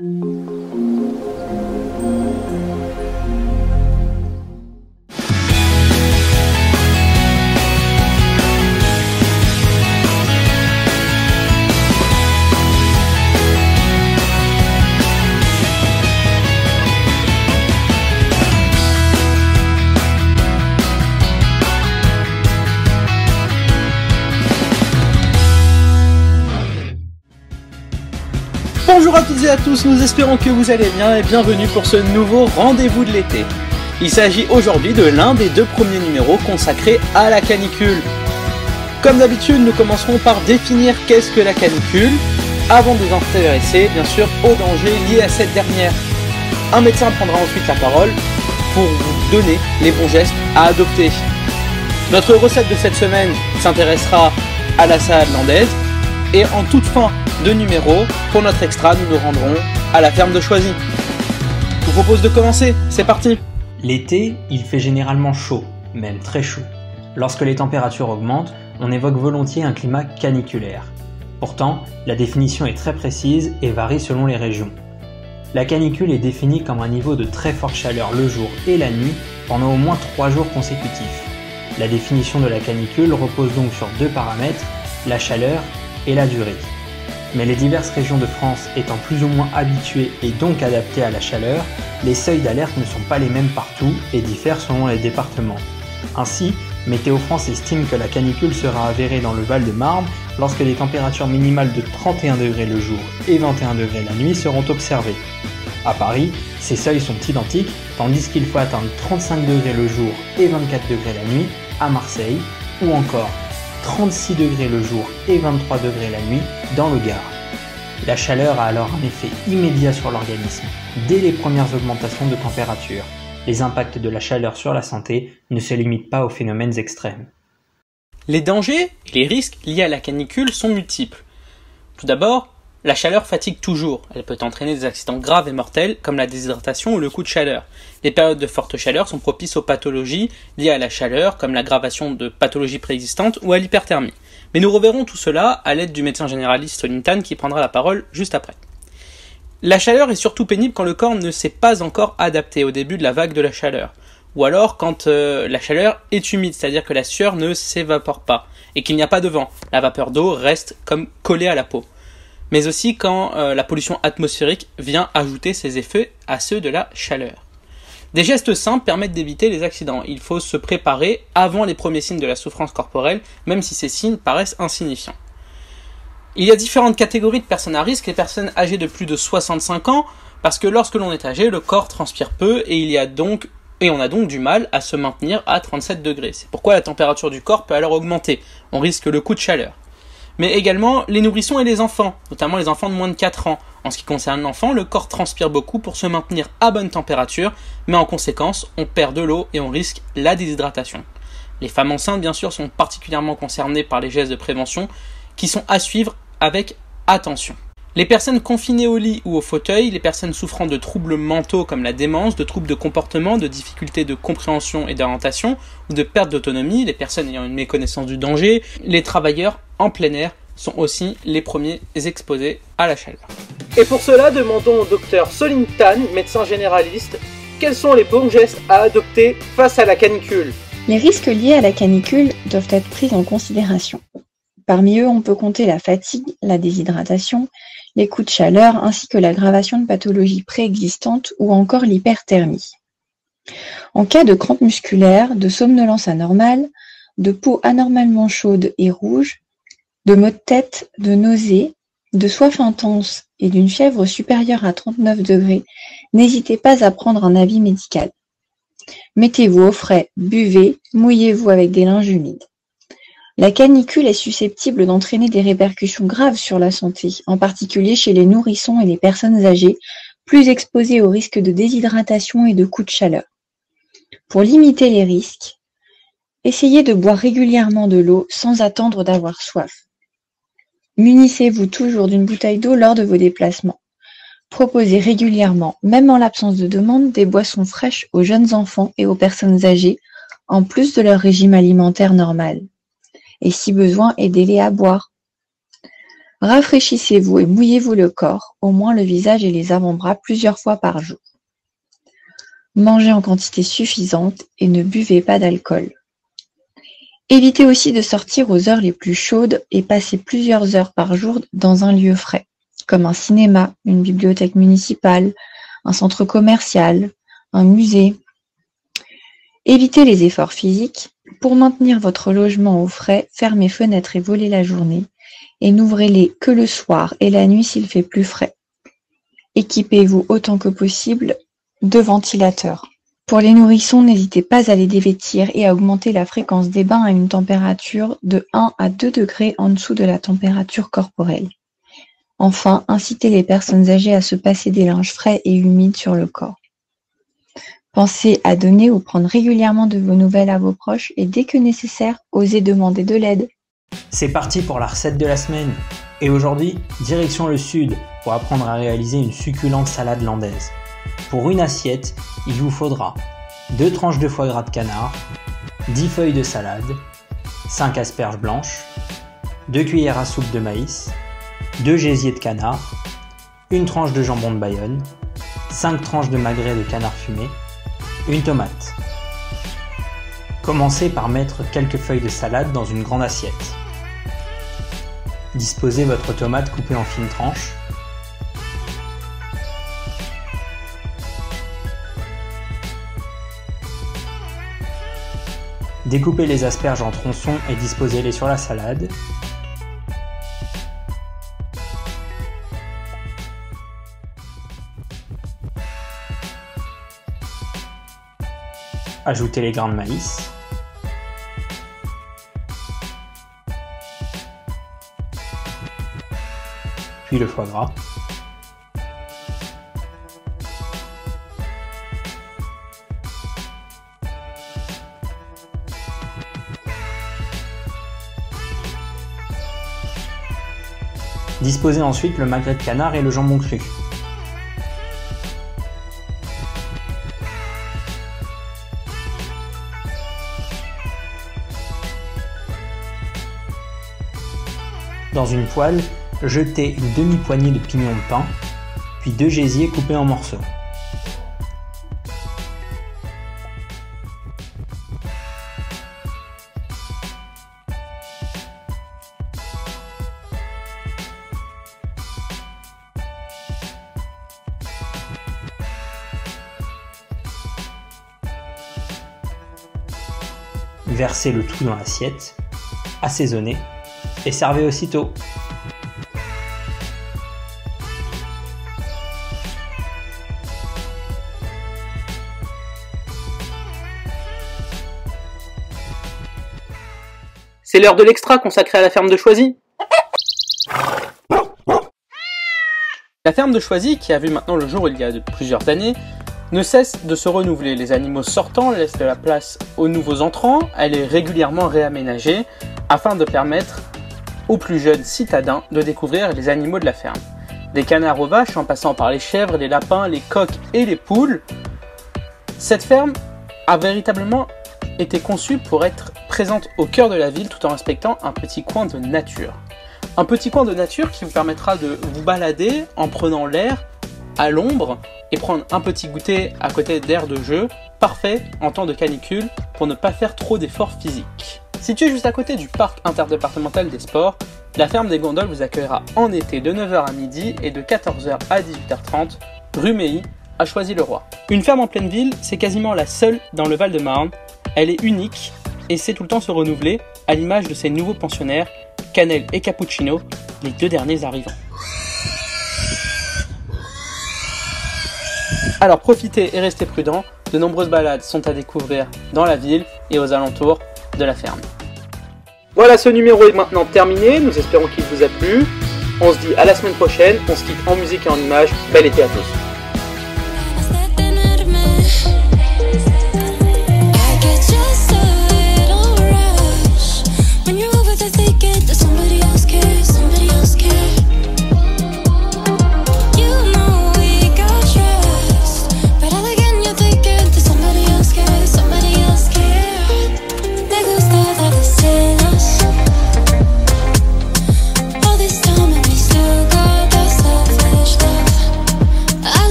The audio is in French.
うん toutes à tous, nous espérons que vous allez bien et bienvenue pour ce nouveau rendez-vous de l'été. Il s'agit aujourd'hui de l'un des deux premiers numéros consacrés à la canicule. Comme d'habitude, nous commencerons par définir qu'est-ce que la canicule, avant de nous intéresser bien sûr aux dangers liés à cette dernière. Un médecin prendra ensuite la parole pour vous donner les bons gestes à adopter. Notre recette de cette semaine s'intéressera à la salade landaise et en toute fin de numéro, pour notre extra, nous nous rendrons à la ferme de Choisy. Je vous propose de commencer, c'est parti L'été, il fait généralement chaud, même très chaud. Lorsque les températures augmentent, on évoque volontiers un climat caniculaire. Pourtant, la définition est très précise et varie selon les régions. La canicule est définie comme un niveau de très forte chaleur le jour et la nuit pendant au moins 3 jours consécutifs. La définition de la canicule repose donc sur deux paramètres, la chaleur et la durée. Mais les diverses régions de France étant plus ou moins habituées et donc adaptées à la chaleur, les seuils d'alerte ne sont pas les mêmes partout et diffèrent selon les départements. Ainsi, Météo France estime que la canicule sera avérée dans le Val-de-Marne lorsque des températures minimales de 31 degrés le jour et 21 degrés la nuit seront observées. À Paris, ces seuils sont identiques, tandis qu'il faut atteindre 35 degrés le jour et 24 degrés la nuit à Marseille, ou encore 36 degrés le jour et 23 degrés la nuit dans le Gard. La chaleur a alors un effet immédiat sur l'organisme, dès les premières augmentations de température. Les impacts de la chaleur sur la santé ne se limitent pas aux phénomènes extrêmes. Les dangers et les risques liés à la canicule sont multiples. Tout d'abord, la chaleur fatigue toujours. Elle peut entraîner des accidents graves et mortels comme la déshydratation ou le coup de chaleur. Les périodes de forte chaleur sont propices aux pathologies liées à la chaleur comme l'aggravation de pathologies préexistantes ou à l'hyperthermie. Mais nous reverrons tout cela à l'aide du médecin généraliste Solintan qui prendra la parole juste après. La chaleur est surtout pénible quand le corps ne s'est pas encore adapté au début de la vague de la chaleur. Ou alors quand euh, la chaleur est humide, c'est-à-dire que la sueur ne s'évapore pas et qu'il n'y a pas de vent. La vapeur d'eau reste comme collée à la peau mais aussi quand euh, la pollution atmosphérique vient ajouter ses effets à ceux de la chaleur. Des gestes simples permettent d'éviter les accidents. Il faut se préparer avant les premiers signes de la souffrance corporelle, même si ces signes paraissent insignifiants. Il y a différentes catégories de personnes à risque. Les personnes âgées de plus de 65 ans, parce que lorsque l'on est âgé, le corps transpire peu et et on a donc du mal à se maintenir à 37 degrés. C'est pourquoi la température du corps peut alors augmenter. On risque le coup de chaleur mais également les nourrissons et les enfants, notamment les enfants de moins de 4 ans. En ce qui concerne l'enfant, le corps transpire beaucoup pour se maintenir à bonne température, mais en conséquence, on perd de l'eau et on risque la déshydratation. Les femmes enceintes, bien sûr, sont particulièrement concernées par les gestes de prévention qui sont à suivre avec attention. Les personnes confinées au lit ou au fauteuil, les personnes souffrant de troubles mentaux comme la démence, de troubles de comportement, de difficultés de compréhension et d'orientation, ou de perte d'autonomie, les personnes ayant une méconnaissance du danger, les travailleurs en plein air sont aussi les premiers exposés à la chaleur. Et pour cela, demandons au docteur Solin Tan, médecin généraliste, quels sont les bons gestes à adopter face à la canicule? Les risques liés à la canicule doivent être pris en considération. Parmi eux, on peut compter la fatigue, la déshydratation, les coups de chaleur ainsi que l'aggravation de pathologies préexistantes ou encore l'hyperthermie. En cas de crampes musculaires, de somnolence anormale, de peau anormalement chaude et rouge, de maux de tête, de nausées, de soif intense et d'une fièvre supérieure à 39 degrés, n'hésitez pas à prendre un avis médical. Mettez-vous au frais, buvez, mouillez-vous avec des linges humides. La canicule est susceptible d'entraîner des répercussions graves sur la santé, en particulier chez les nourrissons et les personnes âgées, plus exposées au risque de déshydratation et de coups de chaleur. Pour limiter les risques, essayez de boire régulièrement de l'eau sans attendre d'avoir soif. Munissez-vous toujours d'une bouteille d'eau lors de vos déplacements. Proposez régulièrement, même en l'absence de demande, des boissons fraîches aux jeunes enfants et aux personnes âgées, en plus de leur régime alimentaire normal et si besoin aidez-les à boire. Rafraîchissez-vous et mouillez-vous le corps, au moins le visage et les avant-bras plusieurs fois par jour. Mangez en quantité suffisante et ne buvez pas d'alcool. Évitez aussi de sortir aux heures les plus chaudes et passer plusieurs heures par jour dans un lieu frais, comme un cinéma, une bibliothèque municipale, un centre commercial, un musée. Évitez les efforts physiques. Pour maintenir votre logement au frais, fermez fenêtres et volets la journée et n'ouvrez-les que le soir et la nuit s'il fait plus frais. Équipez-vous autant que possible de ventilateurs. Pour les nourrissons, n'hésitez pas à les dévêtir et à augmenter la fréquence des bains à une température de 1 à 2 degrés en dessous de la température corporelle. Enfin, incitez les personnes âgées à se passer des linges frais et humides sur le corps. Pensez à donner ou prendre régulièrement de vos nouvelles à vos proches et dès que nécessaire, osez demander de l'aide. C'est parti pour la recette de la semaine. Et aujourd'hui, direction le sud pour apprendre à réaliser une succulente salade landaise. Pour une assiette, il vous faudra 2 tranches de foie gras de canard, 10 feuilles de salade, 5 asperges blanches, 2 cuillères à soupe de maïs, 2 gésiers de canard, une tranche de jambon de Bayonne, 5 tranches de magret de canard fumé, une tomate. Commencez par mettre quelques feuilles de salade dans une grande assiette. Disposez votre tomate coupée en fines tranches Découpez les asperges en tronçons et disposez-les sur la salade. Ajoutez les grains de maïs. Puis le foie gras. Disposez ensuite le magret de canard et le jambon cru. Dans une poêle, jetez une demi-poignée de pignons de pain, puis deux gésiers coupés en morceaux. Versez le tout dans l'assiette, assaisonnez et servez aussitôt. C'est l'heure de l'extra consacré à la ferme de Choisy. La ferme de Choisy, qui a vu maintenant le jour il y a plusieurs années, ne cesse de se renouveler. Les animaux sortants laissent de la place aux nouveaux entrants, elle est régulièrement réaménagée afin de permettre aux plus jeunes citadins de découvrir les animaux de la ferme. Des canards aux vaches en passant par les chèvres, les lapins, les coqs et les poules. Cette ferme a véritablement été conçue pour être présente au cœur de la ville tout en respectant un petit coin de nature. Un petit coin de nature qui vous permettra de vous balader en prenant l'air à l'ombre et prendre un petit goûter à côté d'air de jeu, parfait en temps de canicule pour ne pas faire trop d'efforts physiques. Situé juste à côté du parc interdépartemental des sports, la ferme des gondoles vous accueillera en été de 9h à midi et de 14h à 18h30, rue Meilly, à Choisy-le-Roi. Une ferme en pleine ville, c'est quasiment la seule dans le Val-de-Marne. Elle est unique et sait tout le temps se renouveler, à l'image de ses nouveaux pensionnaires, Cannelle et Cappuccino, les deux derniers arrivants. Alors profitez et restez prudents, de nombreuses balades sont à découvrir dans la ville et aux alentours la ferme. Voilà, ce numéro est maintenant terminé, nous espérons qu'il vous a plu. On se dit à la semaine prochaine, on se quitte en musique et en images. Bel été à tous.